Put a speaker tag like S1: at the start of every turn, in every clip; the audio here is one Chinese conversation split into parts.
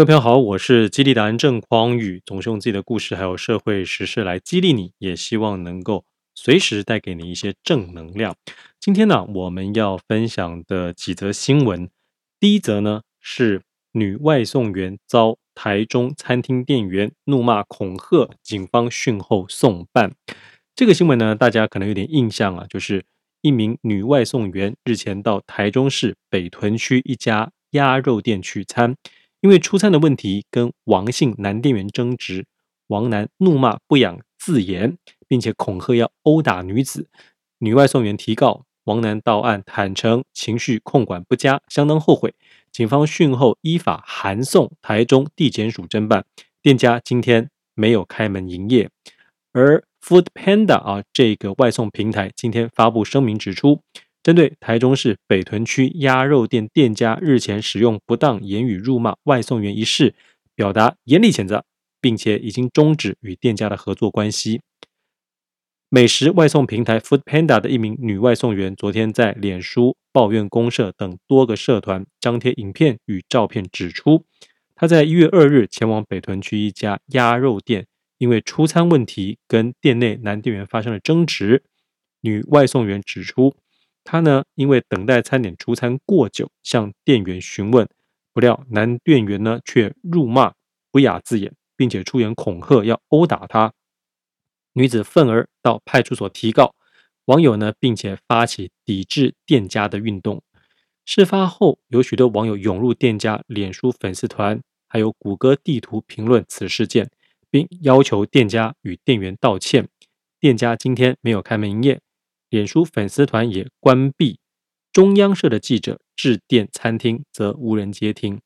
S1: 各位朋友好，我是激励达人郑匡宇，总是用自己的故事还有社会时事来激励你，也希望能够随时带给你一些正能量。今天呢，我们要分享的几则新闻，第一则呢是女外送员遭台中餐厅店员怒骂恐吓，警方讯后送办。这个新闻呢，大家可能有点印象啊，就是一名女外送员日前到台中市北屯区一家鸭肉店取餐。因为出餐的问题跟王姓男店员争执，王男怒骂不雅自言，并且恐吓要殴打女子。女外送员提告，王男到案坦承情绪控管不佳，相当后悔。警方讯后依法函送台中地检署侦办。店家今天没有开门营业，而 Food Panda 啊这个外送平台今天发布声明指出。针对台中市北屯区鸭肉店店家日前使用不当言语辱骂外送员一事，表达严厉谴责，并且已经终止与店家的合作关系。美食外送平台 Foodpanda 的一名女外送员，昨天在脸书、抱怨公社等多个社团张贴影片与照片，指出她在一月二日前往北屯区一家鸭肉店，因为出餐问题跟店内男店员发生了争执。女外送员指出。他呢，因为等待餐点出餐过久，向店员询问，不料男店员呢却辱骂不雅字眼，并且出言恐吓要殴打他。女子愤而到派出所提告，网友呢，并且发起抵制店家的运动。事发后，有许多网友涌入店家脸书粉丝团，还有谷歌地图评论此事件，并要求店家与店员道歉。店家今天没有开门营业。脸书粉丝团也关闭，中央社的记者致电餐厅，则无人接听。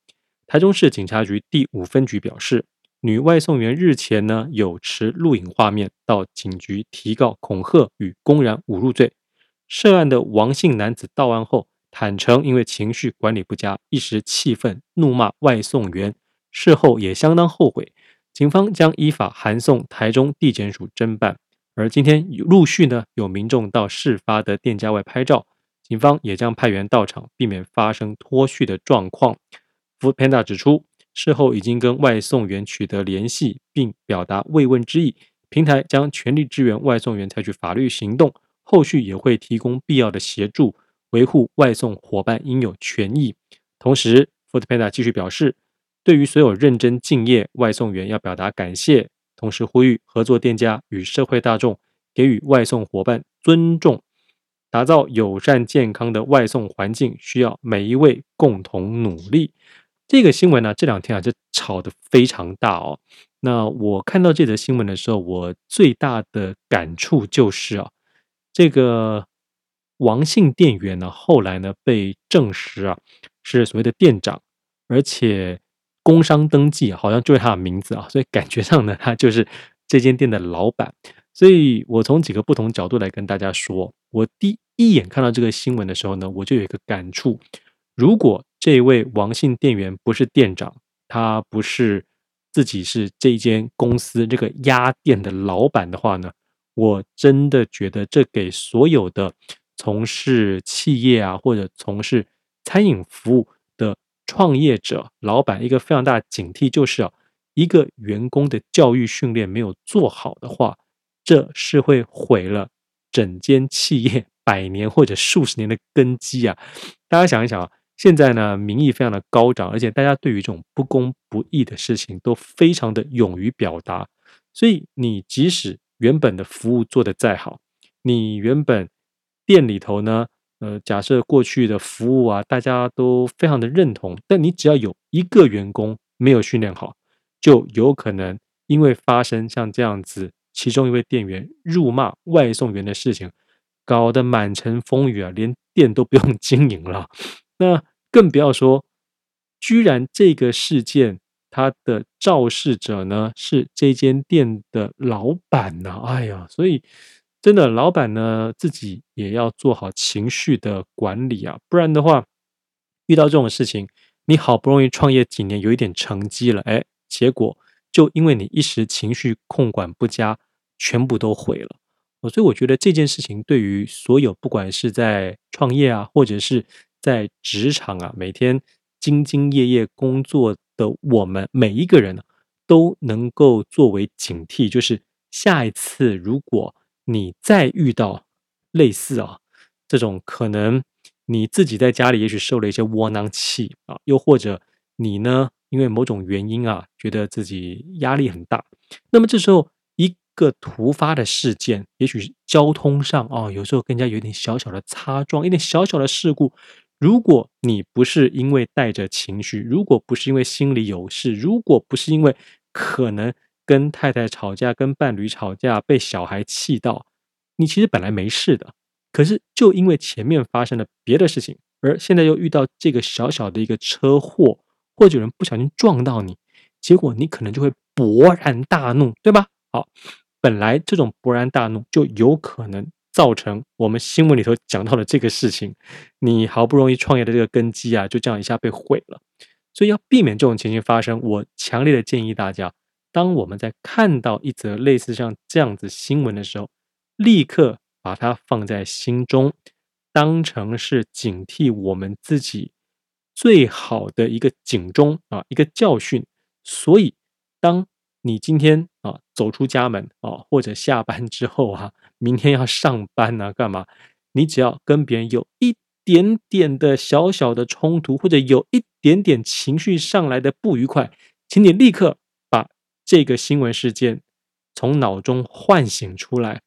S1: 台中市警察局第五分局表示，女外送员日前呢有持录影画面到警局提告恐吓与公然侮辱罪。涉案的王姓男子到案后坦承，因为情绪管理不佳，一时气愤怒骂外送员，事后也相当后悔。警方将依法函送台中地检署侦办。而今天陆续呢有民众到事发的店家外拍照，警方也将派员到场，避免发生脱序的状况。Foodpanda 指出，事后已经跟外送员取得联系，并表达慰问之意。平台将全力支援外送员采取法律行动，后续也会提供必要的协助，维护外送伙伴应有权益。同时，Foodpanda 继续表示，对于所有认真敬业外送员，要表达感谢。同时呼吁合作店家与社会大众给予外送伙伴尊重，打造友善健康的外送环境，需要每一位共同努力。这个新闻呢，这两天啊就炒得非常大哦。那我看到这则新闻的时候，我最大的感触就是啊，这个王姓店员呢，后来呢被证实啊是所谓的店长，而且。工商登记好像就是他的名字啊，所以感觉上呢，他就是这间店的老板。所以我从几个不同角度来跟大家说，我第一眼看到这个新闻的时候呢，我就有一个感触：如果这位王姓店员不是店长，他不是自己是这间公司这个鸭店的老板的话呢，我真的觉得这给所有的从事企业啊或者从事餐饮服务。创业者、老板一个非常大的警惕就是啊，一个员工的教育训练没有做好的话，这是会毁了整间企业 百年或者数十年的根基啊！大家想一想啊，现在呢民意非常的高涨，而且大家对于这种不公不义的事情都非常的勇于表达，所以你即使原本的服务做得再好，你原本店里头呢。呃，假设过去的服务啊，大家都非常的认同，但你只要有一个员工没有训练好，就有可能因为发生像这样子，其中一位店员辱骂外送员的事情，搞得满城风雨啊，连店都不用 经营了。那更不要说，居然这个事件它的肇事者呢，是这间店的老板呐！哎呀，所以。真的，老板呢自己也要做好情绪的管理啊，不然的话，遇到这种事情，你好不容易创业几年，有一点成绩了，哎，结果就因为你一时情绪控管不佳，全部都毁了。所以我觉得这件事情对于所有不管是在创业啊，或者是在职场啊，每天兢兢业业工作的我们每一个人都能够作为警惕，就是下一次如果你再遇到类似啊这种可能，你自己在家里也许受了一些窝囊气啊，又或者你呢因为某种原因啊觉得自己压力很大，那么这时候一个突发的事件，也许交通上啊，有时候更加有点小小的擦撞，一点小小的事故。如果你不是因为带着情绪，如果不是因为心里有事，如果不是因为可能跟太太吵架、跟伴侣吵架、被小孩气到，你其实本来没事的。可是就因为前面发生了别的事情，而现在又遇到这个小小的一个车祸，或者有人不小心撞到你，结果你可能就会勃然大怒，对吧？好，本来这种勃然大怒就有可能。造成我们新闻里头讲到的这个事情，你好不容易创业的这个根基啊，就这样一下被毁了。所以要避免这种情形发生，我强烈的建议大家，当我们在看到一则类似像这样子新闻的时候，立刻把它放在心中，当成是警惕我们自己最好的一个警钟啊，一个教训。所以当你今天啊走出家门啊，或者下班之后啊，明天要上班啊，干嘛？你只要跟别人有一点点的小小的冲突，或者有一点点情绪上来的不愉快，请你立刻这个新闻事件从脑中唤醒出来，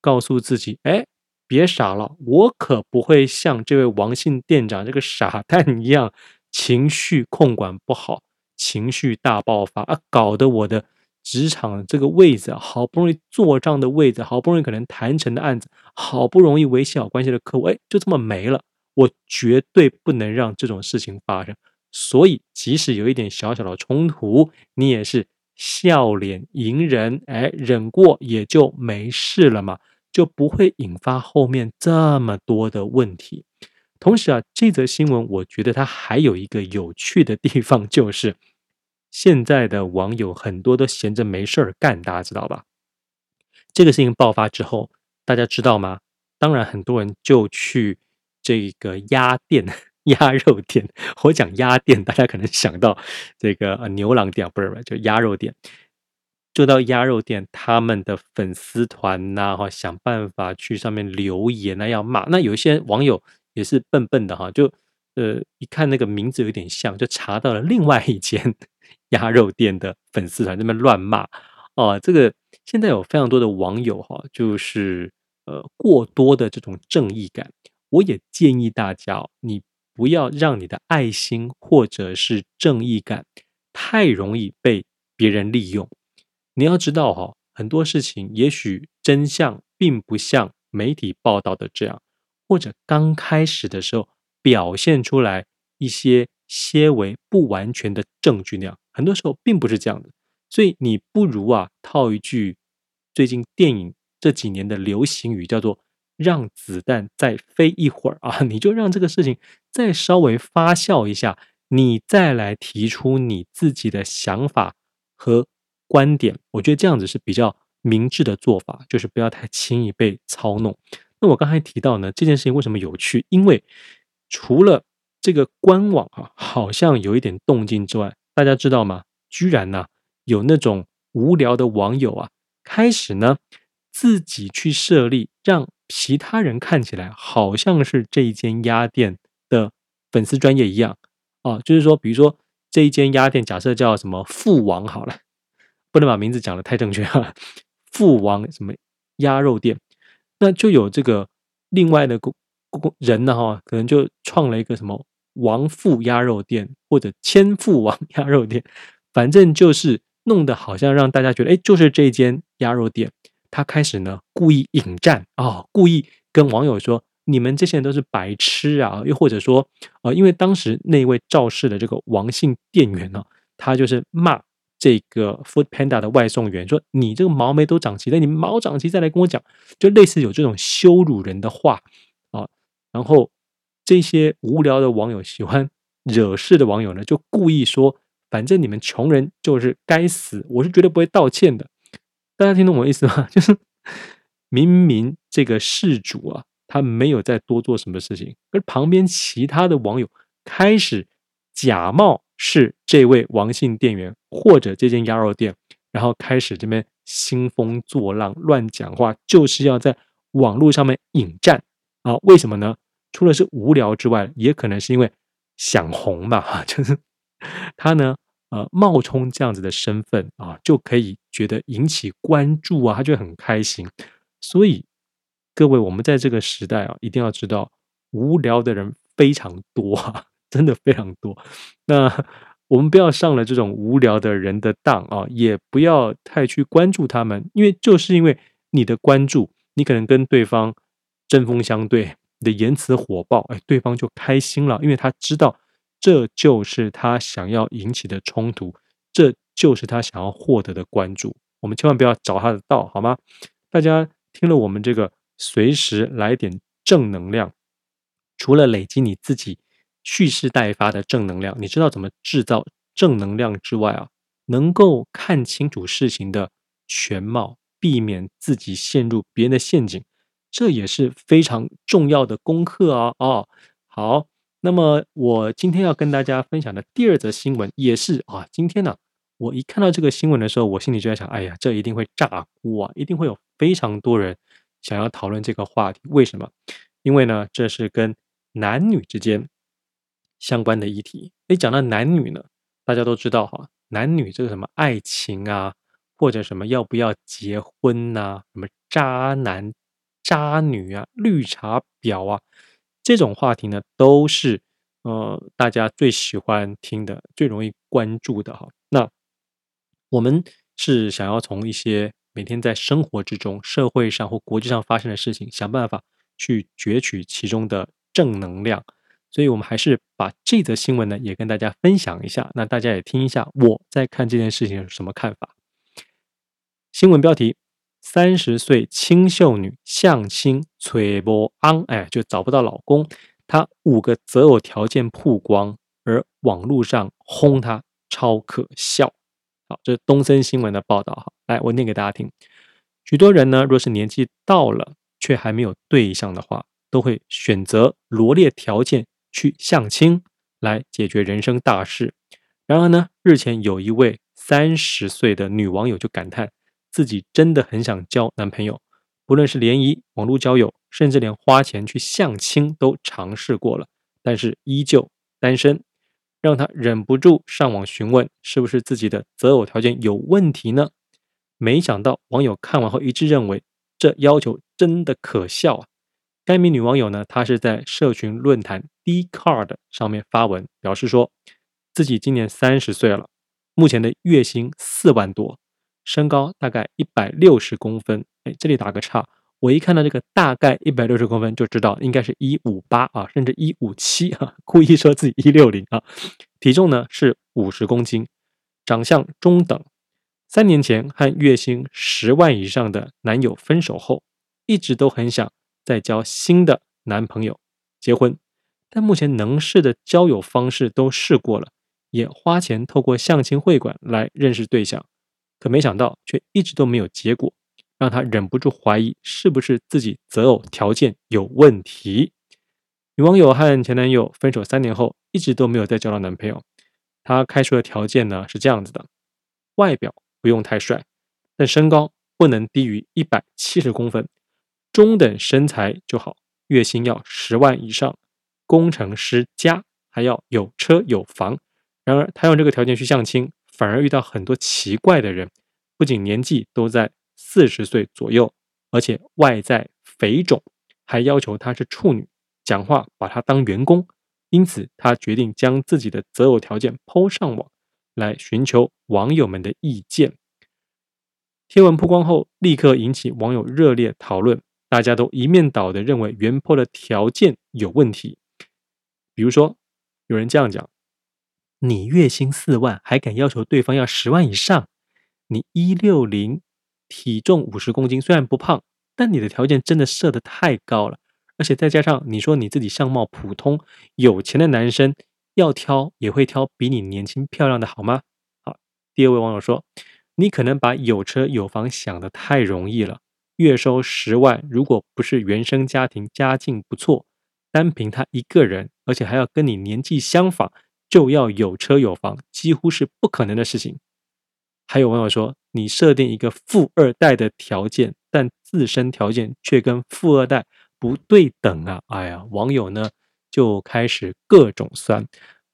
S1: 告诉自己：哎，别傻了，我可不会像这位王姓店长这个傻 蛋一样，情绪控管不好，情绪大爆发啊，搞得我的。职场这个位置，好不容易做账的位置，好不容易可能谈成的案子，好不容易维系好关系的客户，哎，就这么没了。我绝对不能让这种事情发生。所以，即使有一点小小的冲突，你也是笑脸迎人，哎，忍过也就没事了嘛，就不会引发后面这么多的问题。同时啊，这则新闻我觉得它还有一个有趣的地方，就是。现在的网友很多都闲着没事儿干，大家知道吧？这个事情爆发之后，大家知道吗？当然，很多人就去这个鸭店、鸭肉店。我讲鸭店，大家可能想到这个牛郎店，不是不是，就鸭肉店。就到鸭肉店，他们的粉丝团呐，哈，想办法去上面留言啊，要骂。那有一些网友也是笨笨的哈，就呃一看那个名字有点像，就查到了另外一间。鸭肉店的粉丝团在那边乱骂哦，这个现在有非常多的网友哈，就是呃过多的这种正义感，我也建议大家，你不要让你的爱心或者是正义感太容易被别人利用。你要知道哈，很多事情也许真相并不像媒体报道的这样，或者刚开始的时候表现出来一些些微不完全的证据那样。很多时候并不是这样的，所以你不如啊套一句最近电影这几年的流行语，叫做“让子弹再飞一会儿”啊，你就让这个事情再稍微发酵一下，你再来提出你自己的想法和观点。我觉得这样子是比较明智的做法，就是不要太轻易被操弄。那我刚才提到呢，这件事情为什么有趣？因为除了这个官网啊，好像有一点动静之外，大家知道吗？居然呢、有那种无聊的网友啊，开始呢自己去设立，让其他人看起来好像是这一间鸭店粉丝专业一样啊。就是说，比如说这一间鸭店，假设叫什么“父王”好了，不能把名字讲得太正确哈，“父王”什么鸭肉店，那就有这个另外的公公人呢哈，可能就创了一个什么。王富鸭肉店或者千富王鸭肉店，反正就是弄得好像让大家觉得，哎，就是这间鸭肉店。他开始呢故意引战啊、故意跟网友说，你们这些人都是白痴啊，又或者说，呃，因为当时那位肇事的这个王姓店员呢，他就是骂这个 Food Panda 的外送员，说你这个毛没都长齐了，你毛长齐再来跟我讲，就类似有这种羞辱人的话啊、然后。这些无聊的网友喜欢惹事的网友呢，就故意说：“反正你们穷人就是该死，我是绝对不会道歉的。”大家听懂我的意思吗？就是明明这个事主啊，他没有再多做什么事情，而旁边其他的网友开始假冒是这位王姓店员或者这间鸭肉店，然后开始这边兴风作浪、乱讲话，就是要在网络上面引战啊？为什么呢？除了是无聊之外，也可能是因为想红吧，就是他呢，呃，冒充这样子的身份啊，就可以觉得引起关注啊，他就很开心。所以各位，我们在这个时代啊，一定要知道，无聊的人非常多啊。真的非常多，那我们不要上了这种无聊的人的当啊，也不要太去关注他们，因为就是因为你的关注，你可能跟对方针锋相对，你的言辞火爆，哎，对方就开心了，因为他知道这就是他想要引起的冲突，这就是他想要获得的关注。我们千万不要找他的道，好吗？大家听了我们这个，随时来点正能量，除了累积你自己。蓄势待发的正能量，你知道怎么制造正能量之外啊，能够看清楚事情的全貌，避免自己陷入别人的陷阱，这也是非常重要的功课啊！哦，好，那么我今天要跟大家分享的第二则新闻也是啊，今天呢、我一看到这个新闻的时候，我心里就在想，哎呀，这一定会炸锅啊，一定会有非常多人想要讨论这个话题。为什么？因为呢，这是跟男女之间。相关的议题，诶，讲到男女呢，大家都知道哈，男女这个什么爱情啊，或者什么要不要结婚呐、什么渣男、渣女啊、绿茶婊啊，这种话题呢，都是呃大家最喜欢听的、最容易关注的哈。那我们是想要从一些每天在生活之中、社会上或国际上发生的事情，想办法去攫取其中的正能量。所以，我们还是把这则新闻呢也跟大家分享一下。那大家也听一下我在看这件事情有什么看法。新闻标题：三十岁清秀女相亲崔波昂，哎，就找不到老公。她五个择偶条件曝光，而网络上轰她超可笑。好，这是东森新闻的报道。哈，来，我念给大家听。许多人呢，若是年纪到了却还没有对象的话，都会选择罗列条件。去相亲来解决人生大事。然而呢，日前有一位三十岁的女网友就感叹，自己真的很想交男朋友，不论是联谊、网络交友，甚至连花钱去相亲都尝试过了，但是依旧单身，让她忍不住上网询问，是不是自己的择偶条件有问题呢？没想到网友看完后一致认为，这要求真的可笑啊！该名女网友呢，她是在社群论坛 Dcard 上面发文，表示说自己今年三十岁了，目前的月薪四万多，身高大概一百六十公分。哎，这里打个叉，我一看到这个大概一百六十公分，就知道应该是一五八啊，甚至一五七啊，故意说自己一六零啊。体重呢是五十公斤，长相中等。三年前和月薪十万以上的男友分手后，一直都很想。再交新的男朋友，结婚，但目前能试的交友方式都试过了，也花钱透过相亲会馆来认识对象，可没想到却一直都没有结果，让他忍不住怀疑是不是自己择偶条件有问题。女网友和前男友分手三年后，一直都没有再交到男朋友。她开出的条件呢是这样子的：外表不用太帅，但身高不能低于一百七十公分。中等身材就好，月薪要十万以上，工程师加，还要有车有房。然而，他用这个条件去相亲，反而遇到很多奇怪的人，不仅年纪都在四十岁左右，而且外在肥肿，还要求他是处女，讲话把他当员工。因此，他决定将自己的择偶条件抛上网，来寻求网友们的意见。贴文曝光后，立刻引起网友热烈讨论。大家都一面倒的认为原坡的条件有问题，比如说有人这样讲：你月薪四万还敢要求对方要十万以上？你一六零，体重五十公斤，虽然不胖，但你的条件真的设得太高了，而且再加上你说你自己相貌普通，有钱的男生要挑也会挑比你年轻漂亮的好吗？好，第二位网友说：你可能把有车有房想得太容易了。月收十万，如果不是原生家庭家境不错，单凭他一个人，而且还要跟你年纪相仿，就要有车有房，几乎是不可能的事情。还有网友说，你设定一个富二代的条件，但自身条件却跟富二代不对等啊！哎呀，网友呢就开始各种酸。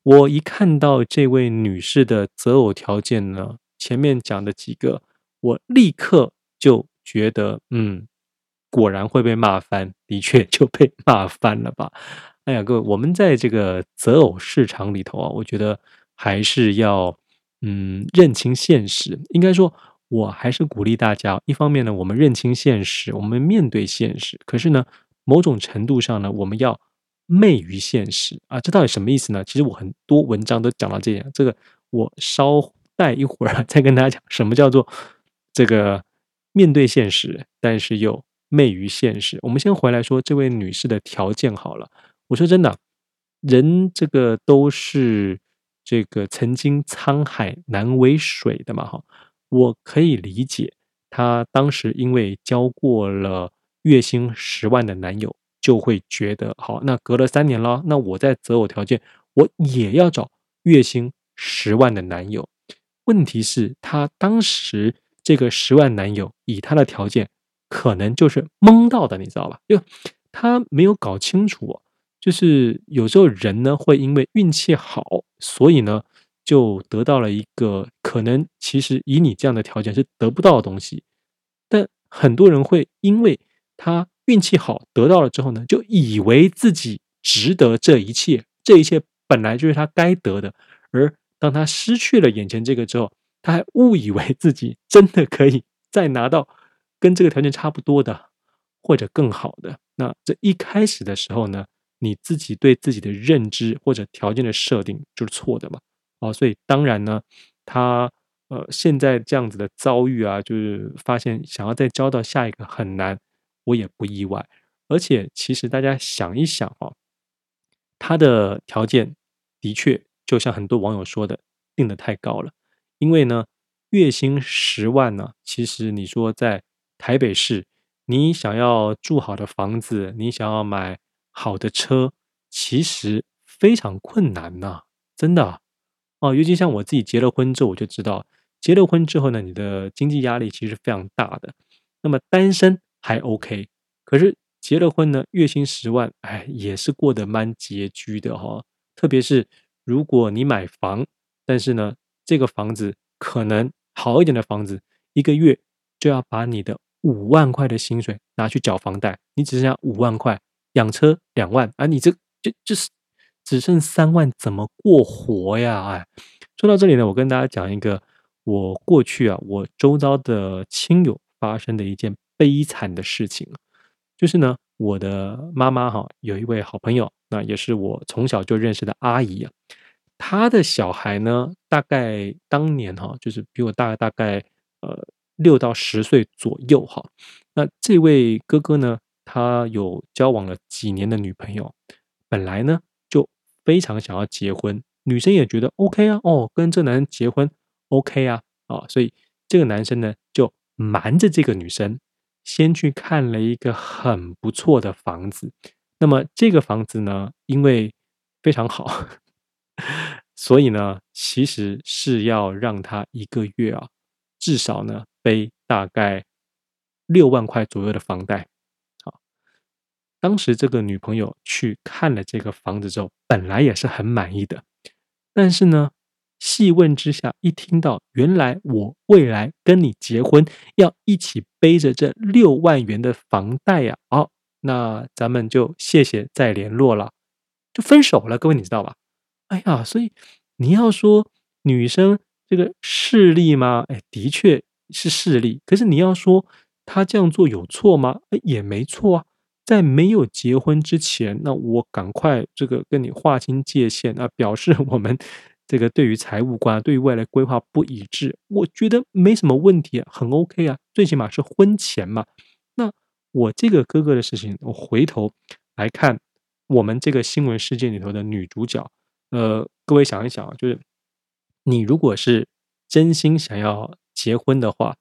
S1: 我一看到这位女士的择偶条件呢，前面讲的几个，我立刻就觉得，嗯，果然会被骂翻，的确就被 骂翻了吧。哎呀，各位，我们在这个择偶市场里头啊，我觉得还是要嗯认清现实。应该说，我还是鼓励大家，一方面呢，我们认清现实，我们面对现实。可是呢，某种程度上呢，我们要昧于现实啊。这到底什么意思呢？其实我很多文章都讲到这样。这个我稍待一会儿再跟大家讲，什么叫做这个面对现实，但是又昧于现实。我们先回来说这位女士的条件好了。我说真的，人这个都是这个曾经沧海难为水的嘛哈，我可以理解她当时因为交过了月薪十万的男友，就会觉得好，那隔了三年了，那我在择偶条件，我也要找月薪十万的男友。问题是，他当时这个十万男友以他的条件，可能就是蒙到的，你知道吧？就他没有搞清楚。就是有时候人呢会因为运气好，所以呢就得到了一个可能其实以你这样的条件是得不到的东西。但很多人会因为他运气好得到了之后呢，就以为自己值得这一切，这一切本来就是他该得的。而当他失去了眼前这个之后，他还误以为自己真的可以再拿到跟这个条件差不多的或者更好的。那这一开始的时候呢，你自己对自己的认知或者条件的设定就是错的嘛？哦，所以当然呢，他呃现在这样子的遭遇啊，就是发现想要再交到下一个很难，我也不意外。而且其实大家想一想哦，他的条件的确就像很多网友说的，定得太高了。因为呢，月薪十万呢，其实你说在台北市，你想要住好的房子，你想要买。好的车其实非常困难呐、真的哦。尤其像我自己结了婚之后，我就知道，结了婚之后呢，你的经济压力其实非常大的。那么单身还 OK，可是结了婚呢，月薪十万，哎，也是过得蛮拮据的哈、哦。特别是如果你买房，但是呢，这个房子可能好一点的房子，一个月就要把你的五万块的薪水拿去缴房贷，你只剩下五万块。养车两万啊，你这就就是只剩三万，怎么过活呀？哎，说到这里呢，我跟大家讲一个我过去啊，我周遭的亲友发生的一件悲惨的事情，就是呢，我的妈妈哈有一位好朋友，那也是我从小就认识的阿姨啊，她的小孩呢，大概当年哈，就是比我大大概呃六到十岁左右哈，那这位哥哥呢，他有交往了几年的女朋友，本来呢就非常想要结婚，女生也觉得 OK 啊，哦，跟这男人结婚 OK 啊，啊、所以这个男生呢就瞒着这个女生，先去看了一个很不错的房子。那么这个房子呢，因为非常好，所以呢，其实是要让他一个月啊，至少呢背大概六万块左右的房贷。好当时这个女朋友去看了这个房子之后，本来也是很满意的，但是呢，细问之下，一听到原来我未来跟你结婚要一起背着这六万元的房贷呀，哦，那咱们就谢谢再联络了，就分手了。各位你知道吧？哎呀，所以你要说女生这个势利吗？哎，的确是势利。可是你要说她这样做有错吗？哎，也没错啊。在没有结婚之前，那我赶快这个跟你划清界限啊，表示我们这个对于财务观、对于未来规划不一致，我觉得没什么问题，很 OK 啊，最起码是婚前嘛。那我这个哥哥的事情，我回头来看我们这个新闻事件里头的女主角，呃，各位想一想，就是你如果是真心想要结婚的话，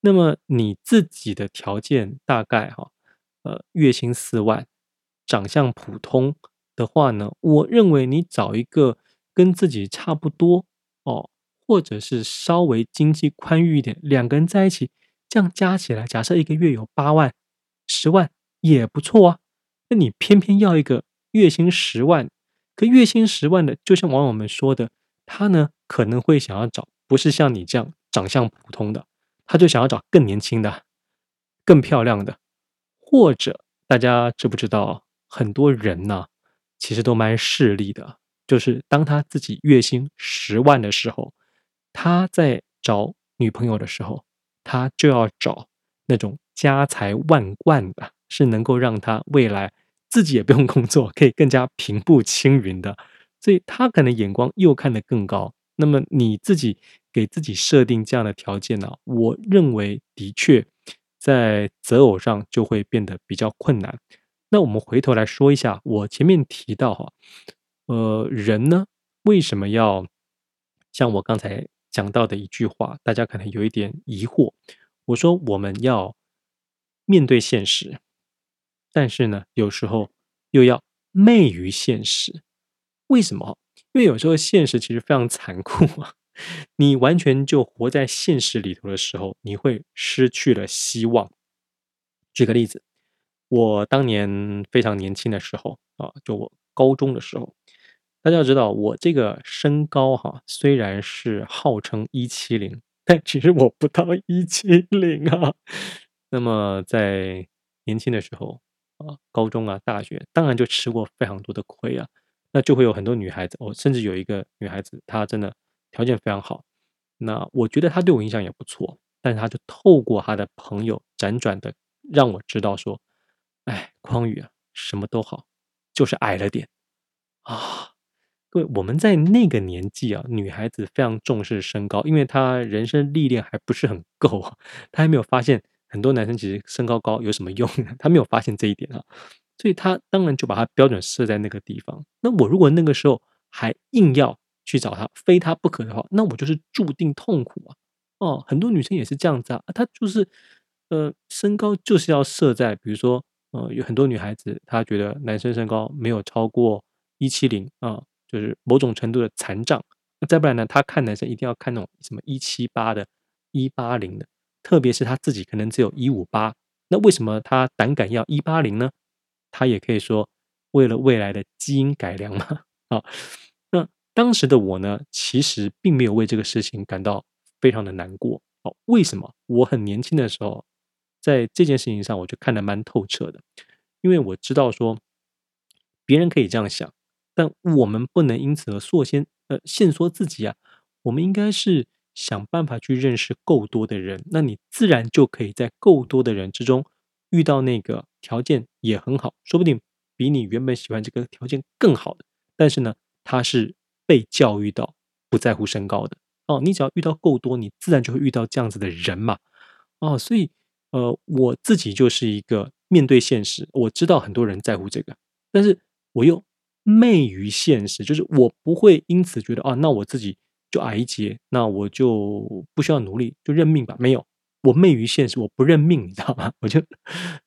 S1: 那么你自己的条件大概哈。呃，月薪四万，长相普通的话呢，我认为你找一个跟自己差不多哦，或者是稍微经济宽裕一点，两个人在一起，这样加起来，假设一个月有八万、十万也不错啊。那你偏偏要一个月薪十万，可月薪十万的，就像网友们说的，他呢可能会想要找不是像你这样长相普通的，他就想要找更年轻的、更漂亮的，或者大家知不知道，很多人呢，其实都蛮势利的。就是当他自己月薪十万的时候，他在找女朋友的时候，他就要找那种家财万贯的，是能够让他未来自己也不用工作，可以更加平步青云的。所以他可能眼光又看得更高。那么你自己给自己设定这样的条件呢？我认为的确在择偶上就会变得比较困难。那我们回头来说一下，我前面提到哈。呃，人呢，为什么要像我刚才讲到的一句话？大家可能有一点疑惑。我说我们要面对现实，但是呢，有时候又要昧于现实。为什么？因为有时候现实其实非常残酷啊！你完全就活在现实里头的时候，你会失去了希望。举个例子，我当年非常年轻的时候啊，就我高中的时候。大家要知道，我这个身高哈，虽然是号称一七零，但其实我不到一七零啊。那么在年轻的时候啊，高中啊、大学，当然就吃过非常多的亏啊。那就会有很多女孩子，哦，甚至有一个女孩子，她真的条件非常好。那我觉得她对我印象也不错，但是她就透过她的朋友辗转的让我知道说，哎，匡宇啊，什么都好，就是矮了点啊。各位，我们在那个年纪啊，女孩子非常重视身高，因为她人生历练还不是很够啊，她还没有发现很多男生其实身高高有什么用，她没有发现这一点啊，所以她当然就把她标准设在那个地方。那我如果那个时候还硬要去找她，非她不可的话，那我就是注定痛苦啊！哦，很多女生也是这样子啊，她就是呃，身高就是要设在，比如说呃，有很多女孩子她觉得男生身高没有超过一七零啊。就是某种程度的残障，那再不然呢？他看男生一定要看那种什么一七八的、一八零的，特别是他自己可能只有一五八，那为什么他胆敢要一八零呢？他也可以说为了未来的基因改良嘛。啊，那当时的我呢，其实并没有为这个事情感到非常的难过。哦，为什么？我很年轻的时候，在这件事情上我就看得蛮透彻的，因为我知道说别人可以这样想。但我们不能因此而缩先呃限缩自己啊，我们应该是想办法去认识够多的人，那你自然就可以在够多的人之中遇到那个条件也很好，说不定比你原本喜欢这个条件更好的，但是呢，他是被教育到不在乎身高的哦，你只要遇到够多，你自然就会遇到这样子的人嘛，哦，所以呃我自己就是一个面对现实，我知道很多人在乎这个，但是我又。昧于现实，就是我不会因此觉得啊，那我自己就矮一截，那我就不需要努力，就认命吧。没有，我昧于现实，我不认命，你知道吗？我就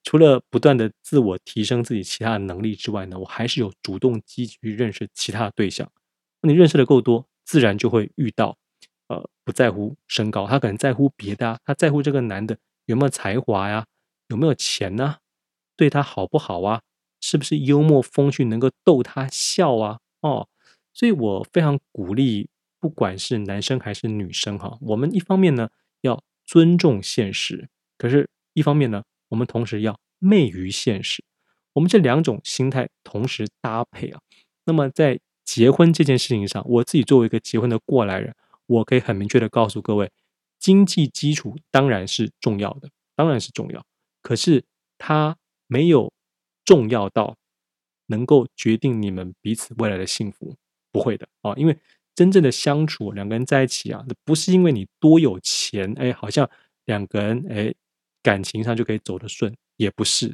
S1: 除了不断的自我提升自己其他的能力之外呢，我还是有主动积极去认识其他的对象。你认识的够多，自然就会遇到呃不在乎身高，他可能在乎别的啊，他在乎这个男的有没有才华呀，有没有钱呢，对他好不好啊？是不是幽默风趣，能够逗他笑啊？哦，所以我非常鼓励，不管是男生还是女生哈，我们一方面呢要尊重现实，可是一方面呢，我们同时要昧于现实。我们这两种心态同时搭配啊，那么在结婚这件事情上，我自己作为一个结婚的过来人，我可以很明确的告诉各位，经济基础当然是重要的，当然是重要，可是它没有。重要到能够决定你们彼此未来的幸福，不会的啊！因为真正的相处，两个人在一起啊，不是因为你多有钱，哎，好像两个人哎感情上就可以走得顺，也不是。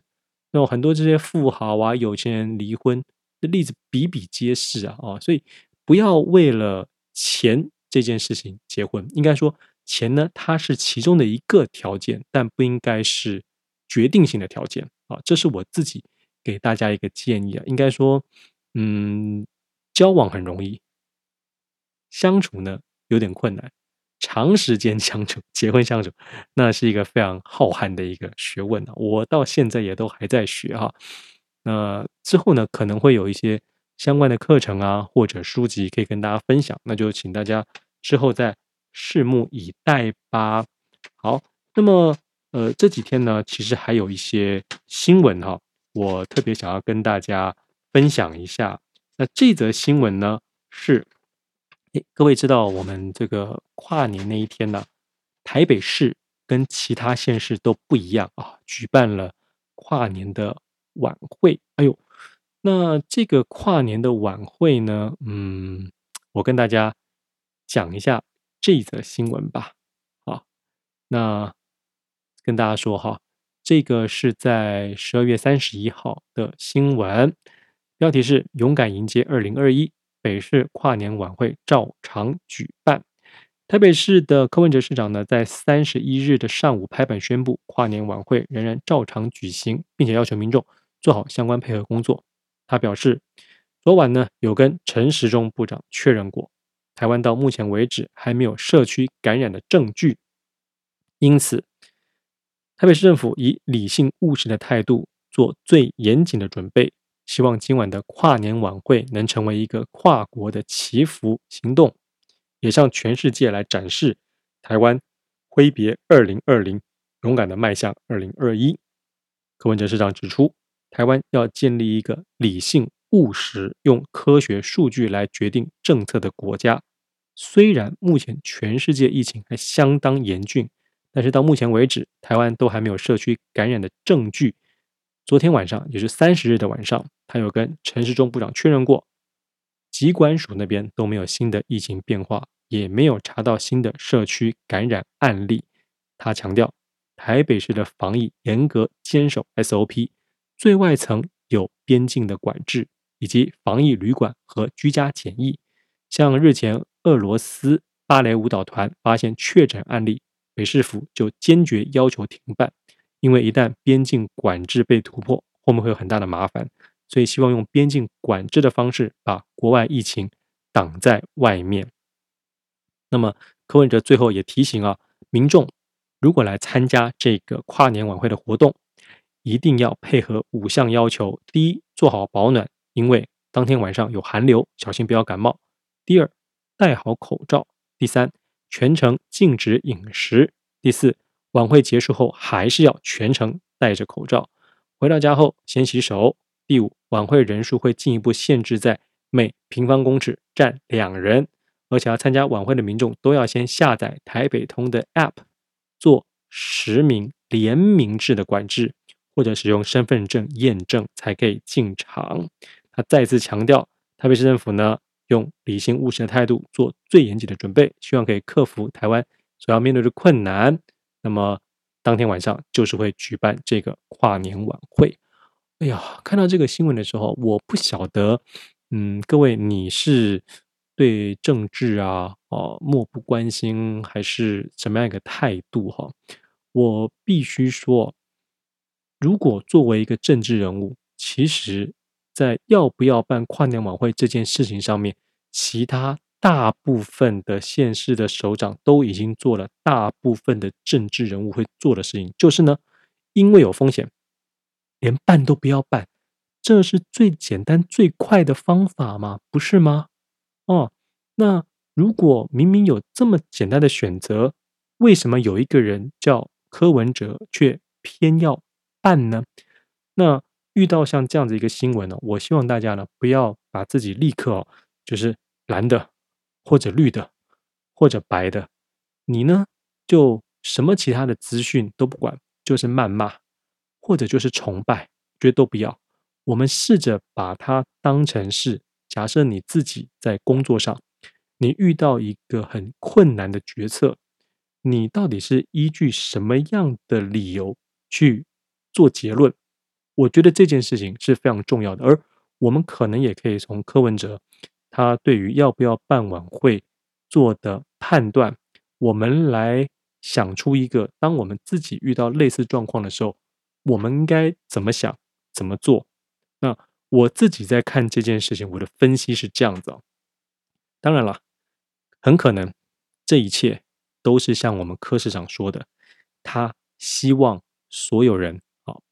S1: 那很多这些富豪啊、有钱人离婚的例子比比皆是啊！啊，所以不要为了钱这件事情结婚。应该说，钱呢，它是其中的一个条件，但不应该是决定性的条件啊！这是我自己。给大家一个建议啊，应该说，嗯，交往很容易，相处呢有点困难，长时间 相处，结婚相处，那是一个非常浩瀚的一个学问啊。我到现在也都还在学哈。那之后呢，可能会有一些相关的课程啊，或者书籍可以跟大家分享，那就请大家之后再拭目以待吧。好，那么呃这几天呢，其实还有一些新闻哈，我特别想要跟大家分享一下。那这则新闻呢是，诶，各位知道我们这个跨年那一天呢，台北市跟其他县市都不一样啊，举办了跨年的晚会。哎呦，那这个跨年的晚会呢，嗯，我跟大家讲一下这则新闻吧。啊，那跟大家说哈，这个是在十二月三十一号的新闻。标题是“勇敢迎接二零二一，北市跨年晚会照常举办”。台北市的柯文哲市长呢，在三十一日的上午拍板宣布，跨年晚会仍然照常举行，并且要求民众做好相关配合工作。他表示，昨晚呢有跟陈时中部长确认过，台湾到目前为止还没有社区感染的证据，因此台北市政府以理性务实的态度做最严谨的准备。希望今晚的跨年晚会能成为一个跨国的祈福行动，也向全世界来展示台湾挥别二零二零，勇敢的迈向二零二一。柯文哲市长指出，台湾要建立一个理性务实、用科学数据来决定政策的国家。虽然目前全世界疫情还相当严峻，但是到目前为止，台湾都还没有社区感染的证据。昨天晚上，也是三十日的晚上，他有跟陈时中部长确认过，疾管署那边都没有新的疫情变化，也没有查到新的社区感染案例。他强调，台北市的防疫严格坚守 SOP，最外层有边境的管制，以及防疫旅馆和居家检疫。像日前俄罗斯芭蕾舞蹈团发现确诊案例，北市府就坚决要求停办。因为一旦边境管制被突破，后面会有很大的麻烦，所以希望用边境管制的方式把国外疫情挡在外面。那么柯文哲最后也提醒啊，民众如果来参加这个跨年晚会的活动，一定要配合五项要求：第一，做好保暖，因为当天晚上有寒流，小心不要感冒；第二，戴好口罩；第三，全程禁止饮食；第四。晚会结束后，还是要全程戴着口罩。回到家后，先洗手。第五，晚会人数会进一步限制在每平方公尺站两人，而且要参加晚会的民众都要先下载台北通的 App，做实名联名制的管制，或者使用身份证验证才可以进场。他再次强调，台北市政府呢，用理性务实的态度做最严谨的准备，希望可以克服台湾所要面对的困难。那么当天晚上就是会举办这个跨年晚会。哎呀，看到这个新闻的时候，我不晓得，嗯，各位你是对政治啊，哦，漠不关心，还是什么样一个态度哈？我必须说，如果作为一个政治人物，其实在要不要办跨年晚会这件事情上面，其他。大部分的县市的首长都已经做了大部分的政治人物会做的事情，就是呢，因为有风险，连办都不要办，这是最简单最快的方法吗？不是吗？哦，那如果明明有这么简单的选择，为什么有一个人叫柯文哲却偏要办呢？那遇到像这样子一个新闻呢，我希望大家呢不要把自己立刻哦，就是蓝的。或者绿的，或者白的，你呢就什么其他的资讯都不管，就是谩骂，或者就是崇拜，觉得都不要。我们试着把它当成是，假设你自己在工作上，你遇到一个很困难的决策，你到底是依据什么样的理由去做结论？我觉得这件事情是非常重要的，而我们可能也可以从柯文哲。他对于要不要办晚会做的判断，我们来想出一个，当我们自己遇到类似状况的时候，我们应该怎么想、怎么做？那我自己在看这件事情，我的分析是这样子哦。当然了，很可能这一切都是像我们柯市长说的，他希望所有人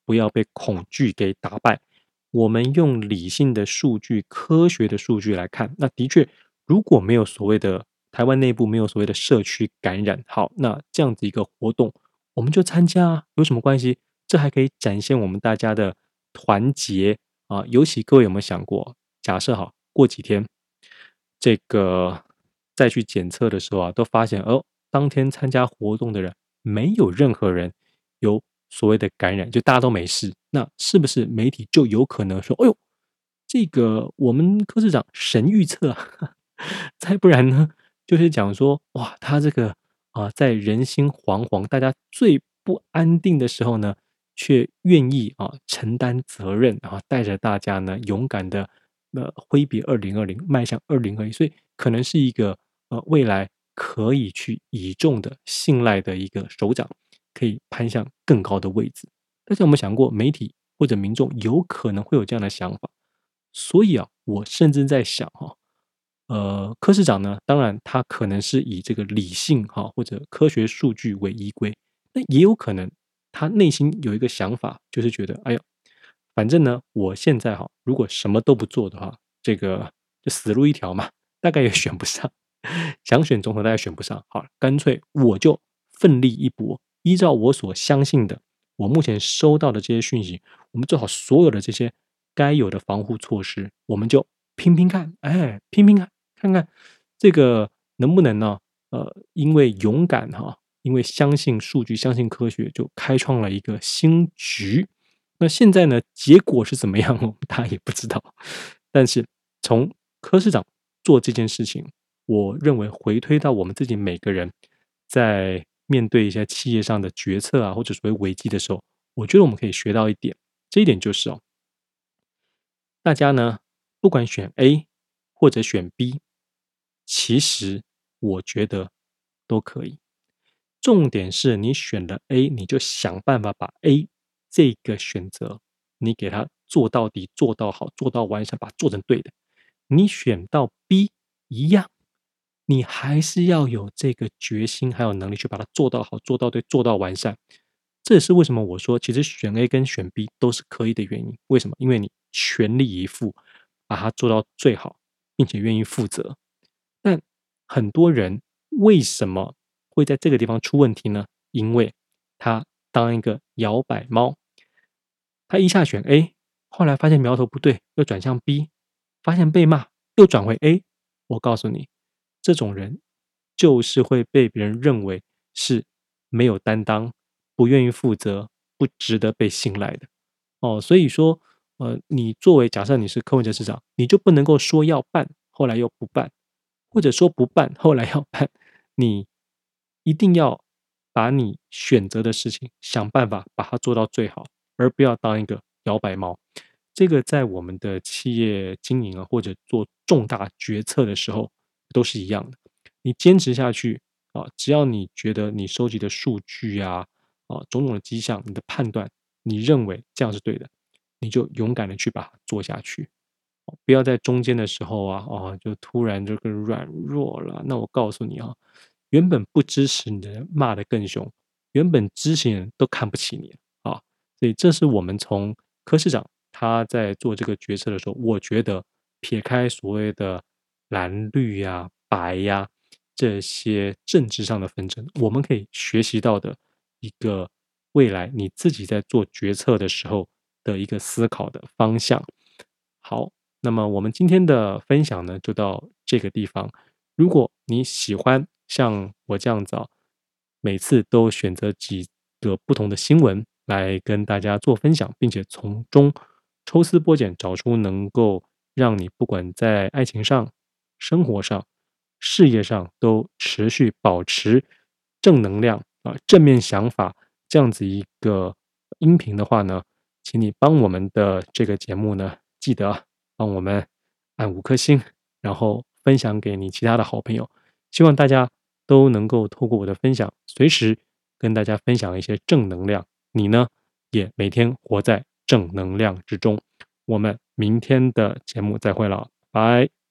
S1: 不要被恐惧给打败。我们用理性的数据、科学的数据来看，那的确，如果没有所谓的台湾内部没有所谓的社区感染，好，那这样子一个活动，我们就参加啊，有什么关系？这还可以展现我们大家的团结啊。尤其各位有没有想过，假设哈过几天，这个再去检测的时候啊，都发现哦，当天参加活动的人没有任何人有所谓的感染，就大家都没事。那是不是媒体就有可能说：“哎呦，这个我们柯市长神预测啊！” 再不然呢，就是讲说：“哇，他这个啊，在人心惶惶、大家最不安定的时候呢，却愿意啊承担责任啊，带着大家呢勇敢的呃挥别二零二零，迈向二零二一。所以可能是一个呃未来可以去倚重的、信赖的一个首长，可以攀向更高的位置。”但是我们想过，媒体或者民众有可能会有这样的想法，所以啊，我甚至在想哈，呃，柯市长呢，当然他可能是以这个理性哈或者科学数据为依归，那也有可能他内心有一个想法，就是觉得，哎呀，反正呢，我现在哈，如果什么都不做的话，这个就死路一条嘛，大概也选不上，想选总统大概选不上，好，干脆我就奋力一搏，依照我所相信的。我目前收到的这些讯息，我们做好所有的这些该有的防护措施，我们就拼拼看，哎，拼拼看，看看这个能不能呢？呃，因为勇敢哈，因为相信数据，相信科学，就开创了一个新局。那现在呢，结果是怎么样？我们大家也不知道。但是从柯市长做这件事情，我认为回推到我们自己每个人在。面对一些企业上的决策啊，或者所谓危机的时候，我觉得我们可以学到一点，这一点就是哦，大家呢，不管选 A 或者选 B，其实我觉得都可以。重点是你选了 A，你就想办法把 A 这个选择，你给它做到底、做到好、做到完善，把它做成对的。你选到 B 一样。你还是要有这个决心，还有能力去把它做到好、做到对、做到完善。这也是为什么我说，其实选 A 跟选 B 都是可以的原因。为什么？因为你全力以赴把它做到最好，并且愿意负责。但很多人为什么会在这个地方出问题呢？因为他当一个摇摆猫，他一下选 A，后来发现苗头不对，又转向 B，发现被骂，又转回 A。我告诉你。这种人就是会被别人认为是没有担当、不愿意负责、不值得被信赖的哦。所以说，呃，你作为假设你是柯文哲市长，你就不能够说要办，后来又不办，或者说不办，后来要办。你一定要把你选择的事情想办法把它做到最好，而不要当一个摇摆猫。这个在我们的企业经营啊，或者做重大决策的时候。都是一样的，你坚持下去啊，只要你觉得你收集的数据啊，啊，种种的迹象，你的判断，你认为这样是对的，你就勇敢的去把它做下去，不要在中间的时候啊，哦，就突然这个软弱了。那我告诉你啊，原本不支持你的人骂得更凶，原本支持人都看不起你啊。所以这是我们从柯市长他在做这个决策的时候，我觉得撇开所谓的。蓝绿呀、白呀、这些政治上的纷争，我们可以学习到的一个未来你自己在做决策的时候的一个思考的方向。好，那么我们今天的分享呢，就到这个地方。如果你喜欢像我这样子啊，每次都选择几个不同的新闻来跟大家做分享，并且从中抽丝剥茧，找出能够让你不管在爱情上，生活上、事业上都持续保持正能量啊，正面想法这样子一个音频的话呢，请你帮我们的这个节目呢，记得帮我们按五颗星，然后分享给你其他的好朋友。希望大家都能够透过我的分享，随时跟大家分享一些正能量。你呢，也每天活在正能量之中。我们明天的节目再会了，拜。